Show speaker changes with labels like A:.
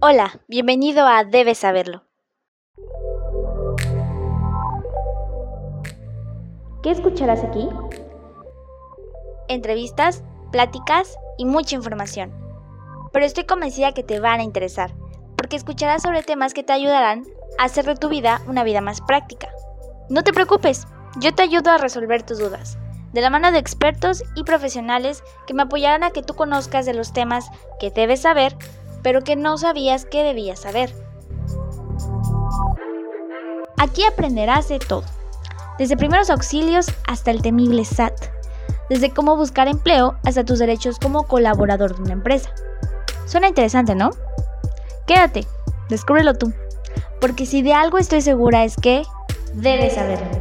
A: Hola, bienvenido a Debes Saberlo. ¿Qué escucharás aquí? Entrevistas, pláticas y mucha información. Pero estoy convencida que te van a interesar, porque escucharás sobre temas que te ayudarán a hacer de tu vida una vida más práctica. No te preocupes, yo te ayudo a resolver tus dudas, de la mano de expertos y profesionales que me apoyarán a que tú conozcas de los temas que debes saber, pero que no sabías que debías saber. Aquí aprenderás de todo, desde primeros auxilios hasta el temible SAT, desde cómo buscar empleo hasta tus derechos como colaborador de una empresa. Suena interesante, ¿no? Quédate, descúbrelo tú, porque si de algo estoy segura es que debes saberlo.